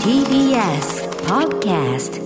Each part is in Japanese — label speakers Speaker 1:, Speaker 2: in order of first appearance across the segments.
Speaker 1: TBS Podcast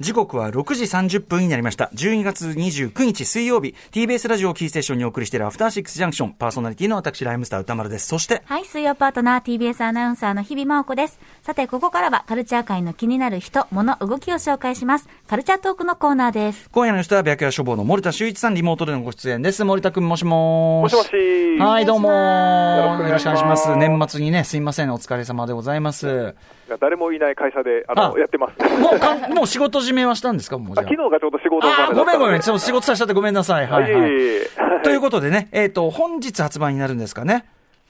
Speaker 2: 時刻は6時30分になりました。12月29日水曜日、TBS ラジオキーステーションにお送りしているアフターシックスジャンクション、パーソナリティの私、ライムスター歌丸です。そして、
Speaker 3: はい、水曜パートナー TBS アナウンサーの日々真央子です。さて、ここからはカルチャー界の気になる人、物、動きを紹介します。カルチャートークのコーナーです。
Speaker 2: 今夜の人は白夜処方の森田修一さん、リモートでのご出演です。森田くん、もしもー
Speaker 4: もしもし。
Speaker 2: はい、どうもー
Speaker 4: よろしくお願いします
Speaker 2: よろしくお願いします。年末にね、すいません、お疲れ様でございます。
Speaker 4: 誰もいない会社で、あの、
Speaker 2: あ
Speaker 4: やってます。
Speaker 2: もうかん、もう仕事締めはしたんですか？もうじゃ
Speaker 4: あ昨日がちょうど仕事
Speaker 2: あ。ごめんごめん、
Speaker 4: ち
Speaker 2: そう仕事させちゃってごめんなさい。はい、はい。
Speaker 4: いえいえ
Speaker 2: ということでね、えっ、と、本日発売になるんですかね？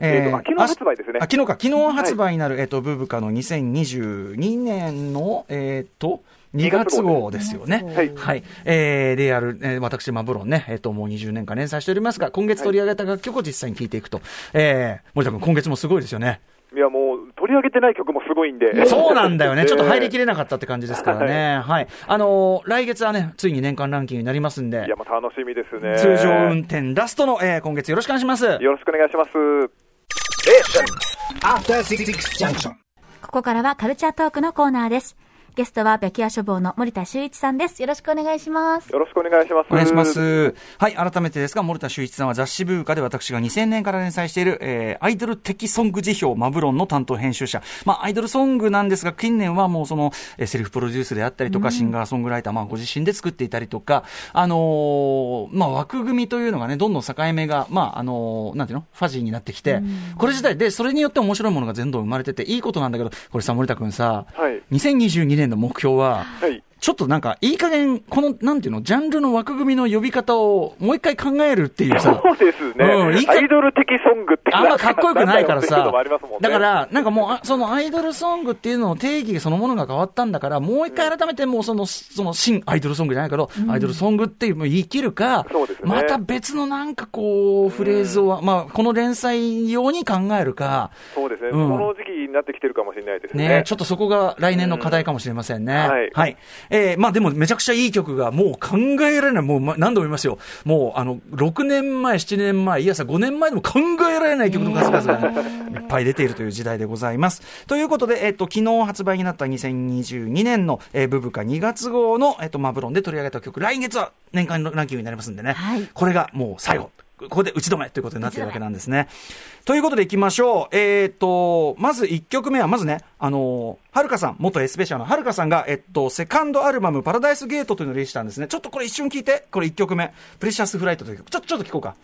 Speaker 4: えーとあ昨日発売ですね
Speaker 2: あ、昨日か、昨日発売になる、えっ、と、ブーブカの2022年の、えっ、と、2月号ですよね。
Speaker 4: はい
Speaker 2: はい。えー、である、えー、私、マブロンね、えっ、と、もう20年間連載しておりますが、今月取り上げた楽曲を実際に聴いていくと。えー、森田君、今月もすごいですよね。
Speaker 4: いや、もう、取り上げてない曲もすごいんで。
Speaker 2: そうなんだよね。ちょっと入りき
Speaker 4: れ
Speaker 2: れなかったって感じですからね。はい。あのー来月はね、ついに年間ランキングになりますんで
Speaker 4: いや、、もう楽しみですね。
Speaker 2: 通常運転ラストの、えー、今月よろしくお願いします。
Speaker 4: よろしくお願いします。
Speaker 5: After Six Junction.
Speaker 3: ここからはカルチャートークのコーナーです。ゲストは白夜処方の森田修一さんです。よろしくお願いします。
Speaker 4: よろしくお願いします。
Speaker 2: お願いしま。す。はい、改めてですが、森田修一さんは雑誌ブーカで私が2000年から連載している、えー、アイドル的ソング辞表マブロンの担当編集者。まあ、アイドルソングなんですが、近年はもうその、えーセルフプロデュースであったりとか、シンガーソングライター、まあ、ご自身で作っていたりとか、あのーまあ、枠組みというのがね、どんどん境目が、まあ、あのーなんていうの？ファジーになってきて、これ自体で、それによって面白いものが全部生まれてて、いいことなんだけど、これさ、森田くんさ、
Speaker 4: はい
Speaker 2: 2022年の目標は、
Speaker 4: はい。
Speaker 2: ちょっとなんか、いい加減、この、なんていうの、ジャンルの枠組みの呼び方をもう一回考えるっていうさ、
Speaker 4: そうですね。
Speaker 2: うんいいか
Speaker 4: アイドル的ソングって。
Speaker 2: あんまかっこよくないからさ
Speaker 4: ね、
Speaker 2: だから、なんかもうあ、そのアイドルソングっていうのの定義そのものが変わったんだから、もう一回改めてもうその、その新アイドルソングじゃないけど、アイドルソングっていうのを言い切るか、
Speaker 4: ね
Speaker 2: また別のなんかこう、フレーズを、まあ、この連載用に考えるか、
Speaker 4: そうですね。
Speaker 2: うん
Speaker 4: この時期になってきてるかもしれないですね。
Speaker 2: ねちょっとそこが来年の課題かもしれませんね。
Speaker 4: はい
Speaker 2: はい。えーまあでもめちゃくちゃいい曲がもう考えられない。もう何度も言いますよ。もうあの、6年前、7年前、いやさ5年前でも考えられない曲の数々が、ね、いっぱい出ているという時代でございます。ということで、えっ、と、昨日発売になった2022年の、えーブブカ2月号の、えっ、と、マブロンで取り上げた曲、来月は年間のランキングになりますんでね。
Speaker 3: はい
Speaker 2: これがもう最後。ここで打ち止めということになっているわけなんですね。ということでいきましょう。えっ、と、まず1曲目は、まずね、あのーはるかさん、元エスペシャルのはるかさんが、えっと、セカンドアルバム、パラダイスゲートというのをリリースしたんですね。ちょっとこれ一瞬聞いて。これ1曲目。プレシャスフライトという曲。ちょっと、ちょっと聞こうか。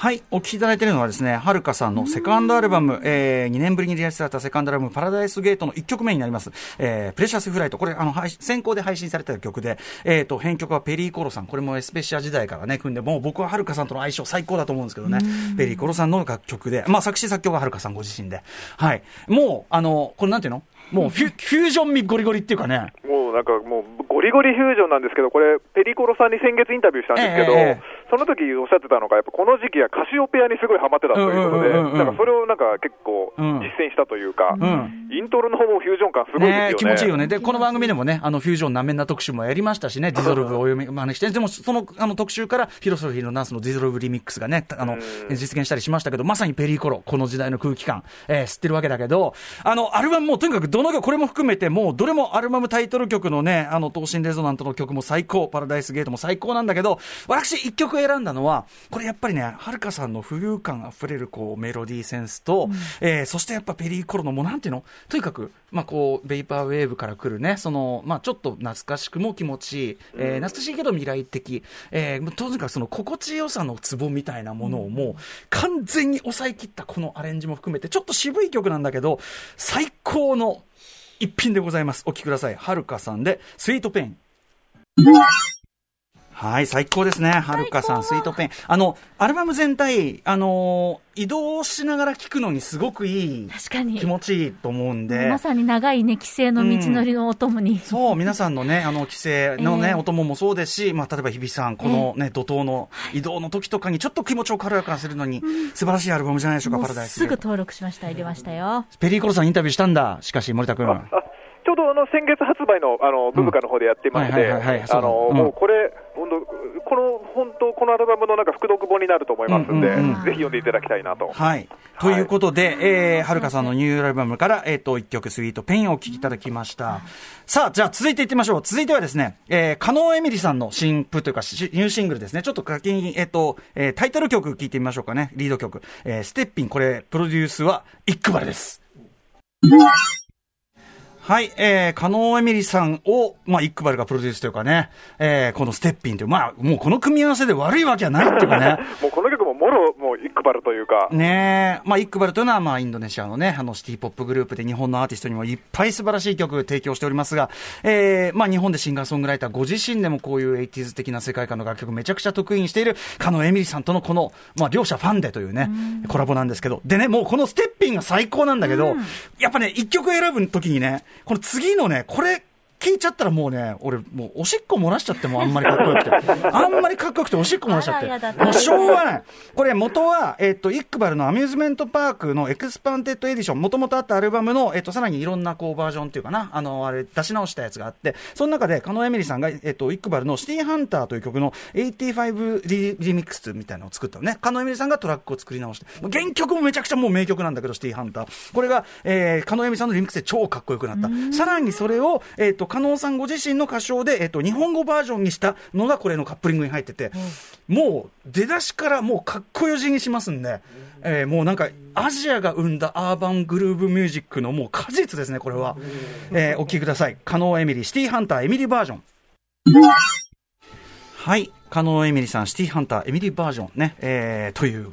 Speaker 2: はい、お聴きいただいているのはですね、はるかさんのセカンドアルバム、えー、2年ぶりにリリースされたセカンドアルバム、パラダイスゲートの1曲目になります。えー、プレシャスフライト。これ、あの、配信先行で配信された曲で、えーと、編曲はペリーコロさん。これもエスペシア時代からね、組んで、もう僕ははるかさんとの相性最高だと思うんですけどね。ペリーコロさんの楽曲で、まあ、作詞作曲ははるかさんご自身で。はい。もう、あの、これなんていうの？もうフュ、フュージョン味ゴリゴリっていうかね。
Speaker 4: もうなんかもうゴリゴリフュージョンなんですけど、これ、ペリコロさんに先月インタビューしたんですけど、
Speaker 2: えええ
Speaker 4: その時おっしゃってたのが、やっぱこの時期はカシオペアにすごいハマってたということで、なんかそれをなんか結構
Speaker 2: うん。
Speaker 4: 実践したというか、
Speaker 2: ん。
Speaker 4: イントロの方もフュージョン感すごいね。
Speaker 2: ね気持ちいいよね。で、この番組でもね、あの、フュージョンなめんな特集もやりましたしね、ディゾルブをお読み、真似して、でも、その、あの、特集から、フィロソフィーのナースのディゾルブリミックスがね、あの、実現したりしましたけど、まさにペリーコロ、この時代の空気感、えー知ってるわけだけど、あの、アルバムもとにかくどの曲、これも含めて、もう、どれもアルバムタイトル曲のね、あの、東進レゾナントの曲も最高、パラダイスゲートも最高なんだけど、私一曲選んだのは、これやっぱりね、はるかさんの浮遊感あふれる、こう、メロディーセンスと、えーそしてやっぱペリーコロのもうなんていうの？とにかく、まあこう、ベイパーウェーブから来るね、その、まあちょっと懐かしくも気持ちいい、えー懐かしいけど未来的、えーとにかくその心地よさのツボみたいなものをもう完全に抑え切ったこのアレンジも含めて、ちょっと渋い曲なんだけど、最高の一品でございます。お聴きください。はるかさんで、スイートペイン。はい、最高ですね。はるかさん、スイートペン。あの、アルバム全体、あのー移動しながら聴くのにすごくいい、
Speaker 3: 確かに
Speaker 2: 気持ちいいと思うんで。
Speaker 3: まさに長いね、帰省の道のりのお供に。
Speaker 2: そう、皆さんのね、あの、帰省のね、
Speaker 3: ええ
Speaker 2: お供もそうですし、まあ、例えば日比さん、このね、怒涛の移動の時とかにちょっと気持ちを軽やかにするのに、素晴らしいアルバムじゃないでしょうか、
Speaker 3: もう
Speaker 2: パラダイス。
Speaker 3: すぐ登録しました、入れましたよ。
Speaker 2: ペリーコロさんインタビューしたんだ。しかし、森田君。
Speaker 4: あちょうどあの先月発売のあのブブカの方でやってまして、もうこれ、本当、この本当、このアルバムのなんか副読本になると思いますんで、
Speaker 2: うんうん
Speaker 3: うん
Speaker 4: ぜひ読んでいただきたいなと。
Speaker 2: はい。ということで、えー、はるかさんのニューアルバムから、えっ、と、一曲、スイートペインをお聴きいただきました。さあ、じゃあ続いていってみましょう。続いてはですね、えー、加納エミリさんの新譜というか、しニューシングルですね。ちょっと書きに、えっ、と、えー、タイトル曲聴いてみましょうかね。リード曲。えー、ステッピン、これ、プロデュースは、イックバルです。はい、えー、加納エミリさんを、まあ、イックバルがプロデュースというかね、えー、このステッピンという、まあ、もうこの組み合わせで悪いわけはないっていうかね。
Speaker 4: もうこの曲ももろ、もうイックバルというか、
Speaker 2: ねえ、まあ、イックバルというのは、まあ、インドネシアのね、あの、シティポップグループで日本のアーティストにもいっぱい素晴らしい曲を提供しておりますが、えー、まあ、日本でシンガーソングライターご自身でもこういう 80s 的な世界観の楽曲めちゃくちゃ得意にしている、カノエミリさんとのこの、まあ、両者ファンでというね、コラボなんですけど、でね、もうこの steppin'が最高なんだけど、やっぱね、一曲選ぶときにね、この次のね、これ、聞いちゃったらもうね、俺、もうおしっこ漏らしちゃってもうあんまりかっこよくて。あんまりかっこよくておしっこ漏らしちゃって。もうしょうがない。これ元は、えっ、と、イックバルの Amusement Park の Expanded Edition、もともとあったアルバムの、えっ、と、さらにいろんなこうバージョンっていうかな、あの、あれ、出し直したやつがあって、その中で、カノエミリさんが、えっ、と、イックバルの City Hunter という曲の85リミックスみたいなのを作ったのね。カノエミリさんがトラックを作り直して、原曲もめちゃくちゃもう名曲なんだけど、シティハンター。これが、えー、カノエミリさんのリミックスで超かっこよくなった。さらにそれを、えっ、と、カノさんご自身の歌唱で、えっ、と、日本語バージョンにしたのがこれのカップリングに入ってて、もう出だしからもうかっこよじにしますんで、えーもうなんかアジアが生んだアーバングルーブミュージックのもう果実ですね、これは。えーお聴きください。カノエミリ、シティハンター、エミリバージョン。はい。カノエミリさん、シティハンター、エミリバージョンね、えー、という、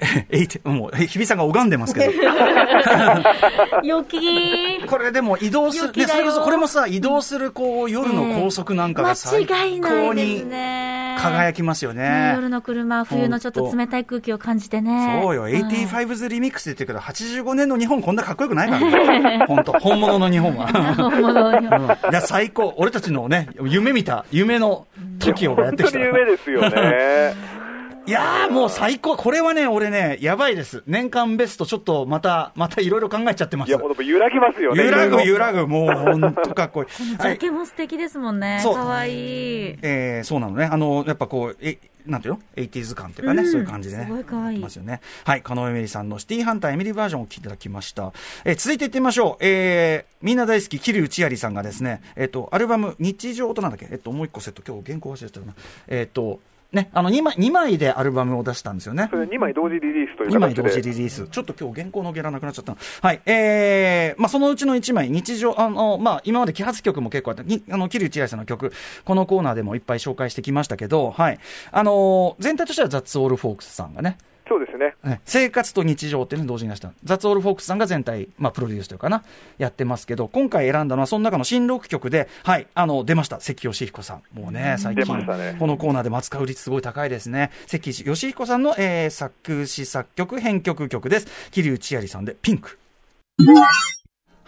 Speaker 2: えいてもう、え日比さんが拝んでますけど。
Speaker 3: 良き
Speaker 2: これでも移動する、ね、それこそこれもさ、移動するこう夜の高速なんかが最高に
Speaker 3: ね。
Speaker 2: 輝きますよ
Speaker 3: ね
Speaker 2: ね。
Speaker 3: 夜の車、冬のちょっと冷たい空気を感じてね。
Speaker 2: そうよ、
Speaker 3: ん
Speaker 2: 85s リミックスって言ってるけど、85年の日本こんなかっこよくないからね。本当本物の日本は。
Speaker 3: 本物に
Speaker 2: うんいや、最高。俺たちのね、夢見た、夢の時をやってきた。
Speaker 4: 本当に夢ですよね。
Speaker 2: いやーもう最高。これはね、俺ね、やばいです。年間ベスト、ちょっとまた、またいろいろ考えちゃってます
Speaker 4: いや、。ほんと揺らぎますよね。
Speaker 2: 揺らぐ揺らぐ、もう本当かっこいい。
Speaker 3: ジ
Speaker 2: はい
Speaker 3: ャケも素敵ですもんね。
Speaker 2: そう
Speaker 3: かわいい。
Speaker 2: えーそうなのね。あの、やっぱこう、え、なんていうの ?80s 感っていうかね、
Speaker 3: うん
Speaker 2: そういう感じでね。
Speaker 3: すごい可愛い
Speaker 2: ますよね。はい。カノエミリさんのシティハンターエミリーバージョンをお聞きいただきました。えー続いていってみましょう。えーみんな大好き、桐生千有さんがですね、えっ、と、アルバム、日常となんだっけ？えっ、と、もう一個セット、今日原稿忘れてたな。えっ、と、ね、あの、2枚、二枚でアルバムを出したんですよね。
Speaker 4: それ2枚同時リリースという
Speaker 2: 2枚同時
Speaker 4: 形で。
Speaker 2: リリース。ちょっと今日原稿のゲラなくなっちゃったなはい。えー、まあそのうちの1枚、日常、あの、まあ今まで揮発曲も結構あった、にあの、桐生千愛さんの曲、このコーナーでもいっぱい紹介してきましたけど、はい。あのー全体としてはザッツオールフォークスさんがね、
Speaker 4: そうですね。
Speaker 2: ね生活と日常っていうのを同時に出した。ザッツオールフォークスさんが全体、まあ、プロデュースというかな、やってますけど、今回選んだのは、その中の新6曲で、はい、あの、出ました。関義彦さん。もうね、最近、
Speaker 4: ね
Speaker 2: このコーナーでも扱う率すごい高いですね。関義彦さんの、えー作詞作曲、編曲曲です。桐生千有さんで、ピンク。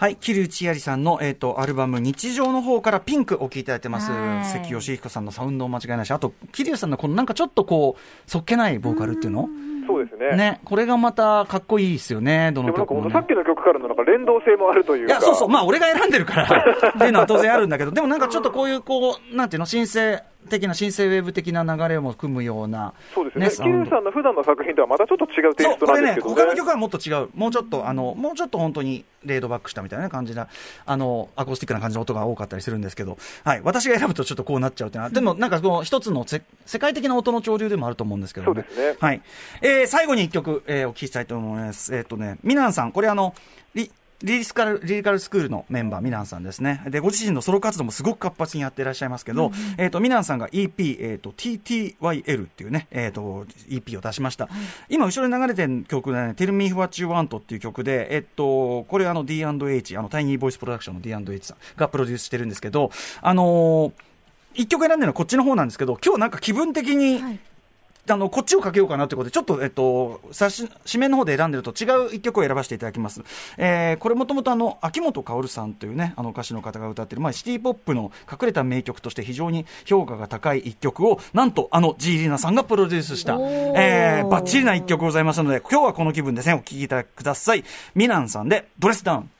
Speaker 2: はい、桐生千有さんの、えっ、と、アルバム、日常の方からピンクお聴きいただいてます。
Speaker 3: はい
Speaker 2: 関義彦さんのサウンドも間違いないし、あと、桐生さんのこのなんかちょっとこう、そっけないボーカルっていうの？
Speaker 4: そうですね。
Speaker 2: ね、これがまたかっこいいですよね、どの曲も、ね。
Speaker 4: さっきの曲からのなんか連動性もあるというか。
Speaker 2: いや、そうそう、まあ、俺が選んでるから、っていうのは当然あるんだけど、でもなんかちょっとこういう、こう、なんていうの、申請的な、申請ウェブ的な流れも組むような、
Speaker 4: そうですね。
Speaker 2: サウンド
Speaker 4: キルさんの普段の作品とはまたちょっと違うテイスト
Speaker 2: これね、
Speaker 4: なんですけどね。
Speaker 2: 他の曲はもっと違う。もうちょっと、あの、もうちょっと本当に、レードバックしたみたいな感じな、あの、アコースティックな感じの音が多かったりするんですけど、はい。私が選ぶとちょっとこうなっちゃうっていうのは、でもなんかこう、一つのせ世界的な音の潮流でもあると思うんですけどね。
Speaker 4: そうですね
Speaker 2: はい。えー、最後に一曲、えー、お聞きしたいと思います。えっ、とね、ミナンさん、これあの、リリリスカル、リリカルスクールのメンバー、ミナンさんですね。で、ご自身のソロ活動もすごく活発にやっていらっしゃいますけど、えっ、と、ミナンさんが EP、えっ、と、TTYL っていうね、えっ、と、EP を出しました。今、後ろに流れてる曲でね、Tell Me What You Want っていう曲で、えっ、と、これあの D&H、あの、タイニーボイスプロダクションの D&H さんがプロデュースしてるんですけど、あのー一曲選んでるのはこっちの方なんですけど、今日なんか気分的に、
Speaker 3: はい
Speaker 2: あの、こっちをかけようかなということで、ちょっと、えっと、差し、紙面の方で選んでると違う一曲を選ばせていただきます。えー、これもともとあの、秋元薫さんというね、あの歌手の方が歌ってる、まあ、シティポップの隠れた名曲として非常に評価が高い一曲を、なんと、あの、ジーリーナさんがプロデュースした、えー、バッチリな一曲ございますので、今日はこの気分ですね、お聴きいただください。ミナンさんで、ドレスダウン。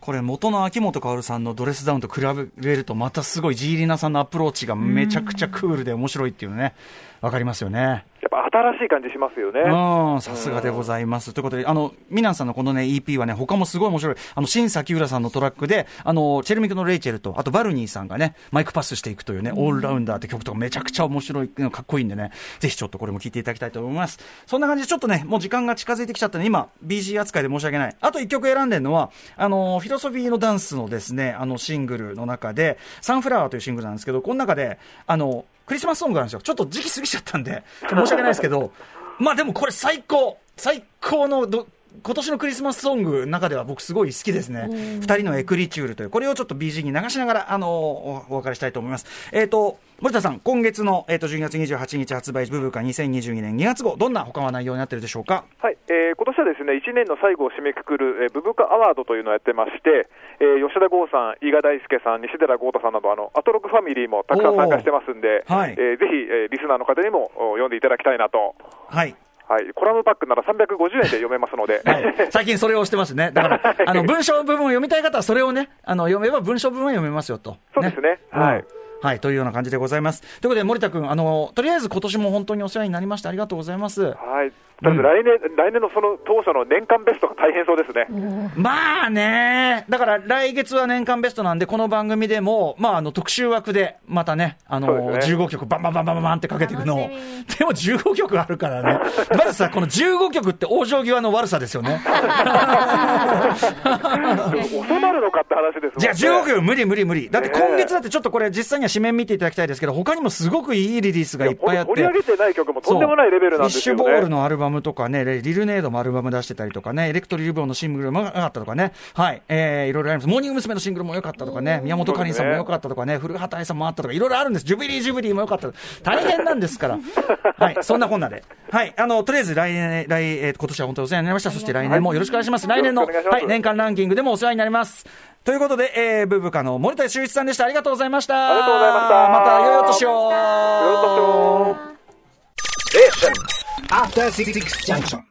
Speaker 2: これ元の秋元薫さんの Dress Down と比べるとまたすごい G.RINA さんのアプローチがめちゃくちゃクールで面白いっていうのね、わかりますよね。
Speaker 4: 新しい感じしますよね。
Speaker 2: うん、さすがでございます。ということで、あの、ミナンさんのこのね、EP はね、他もすごい面白い。あの、 Shin Sakiura さんのトラックで、あの、チェルミクのレイチェルと、あと valknee さんがね、マイクパスしていくというね、オールラウンダーって曲とかめちゃくちゃ面白い、かっこいいんでね、ぜひちょっとこれも聞いていただきたいと思います。そんな感じでちょっとね、もう時間が近づいてきちゃったんで、今、BG 扱いで申し訳ない。あと一曲選んでるのは、あの、フィロソフィーのダンスのですね、あの、シングルの中で、サンフラワーというシングルなんですけど、この中で、あの、クリスマスソングなんですよ。ちょっと時期過ぎちゃったんで、申し訳ないですけど、まあでもこれ最高最高のど今年のクリスマスソングの中では僕すごい好きですね。二人のエクリチュールという、これをちょっと BG に流しながら、あのお、お別れしたいと思います。えっ、と、森田さん、今月の、えっ、と、12月28日発売、ブブカ2022年2月号、どんな他は内容になってるでしょうか？
Speaker 4: はい、えー、今年はですね、1年の最後を締めくくる、えー、ブブカアワードというのをやってまして、えー、吉田剛さん、伊賀大輔さん、西寺豪太さんなど、あの、アトロクファミリーもたくさん参加してますんで、
Speaker 2: はい
Speaker 4: えーぜひ、えー、リスナーの方にもお読んでいただきたいなと。
Speaker 2: はい。
Speaker 4: はい、コラムパックなら350円で読めますので、
Speaker 2: はい、最近それをしてますね。だから、あの、文章部分を読みたい方はそれをね、あの、読めば文章部分は読めますよと。
Speaker 4: そうですね。はい。
Speaker 2: うんはい、というような感じでございます。ということで、森田君、あの、とりあえず今年も本当にお世話になりまして、ありがとうございます。
Speaker 4: はい。ただ来年、来年のその当初の年間ベストが大変そうですね。
Speaker 2: まあね、だから来月は年間ベストなんで、この番組でも、まあ、あの特集枠で、またね、あの
Speaker 4: ね
Speaker 2: 15曲、バンバンバンバンバンバンってかけていくのをでも15曲あるからね、まずさ、この15曲って往生際の悪さですよね。
Speaker 4: 収ま るのかって話です。
Speaker 2: じゃあ15曲無理無理無理。だって今月だってちょっとこれ実際には紙面見ていただきたいですけど、他にもすごくいいリリースがいっぱいあって。
Speaker 4: 取り上げてない曲もとんでもないレベルなんですよね。
Speaker 2: フィッシュボールのアルバムとかね、リルネードもアルバム出してたりとかね、エレクトリルボーのシングルも良かったとかね、はい、えー、いろいろあります。モーニング娘。のシングルも良かったとかね、宮本かりんさんも良かったとかね、古畑愛さんもあったとか、いろいろあるんです。ジュビリージュビリーも良かった。大変なんですから。はい、そんなこんなで。はい、あの、とりあえず来年、来、えー今年は本当にお世話になりました。そして来年もよろしくお願いします。来年の、はい、年間ランキングでもお世話になります。ということで、えー、ブブカの森田修一さんでした。ありがとうございました。
Speaker 4: ありがとうございました
Speaker 2: また、良いお年を。
Speaker 4: よろしくお願いします
Speaker 5: After Six Junction.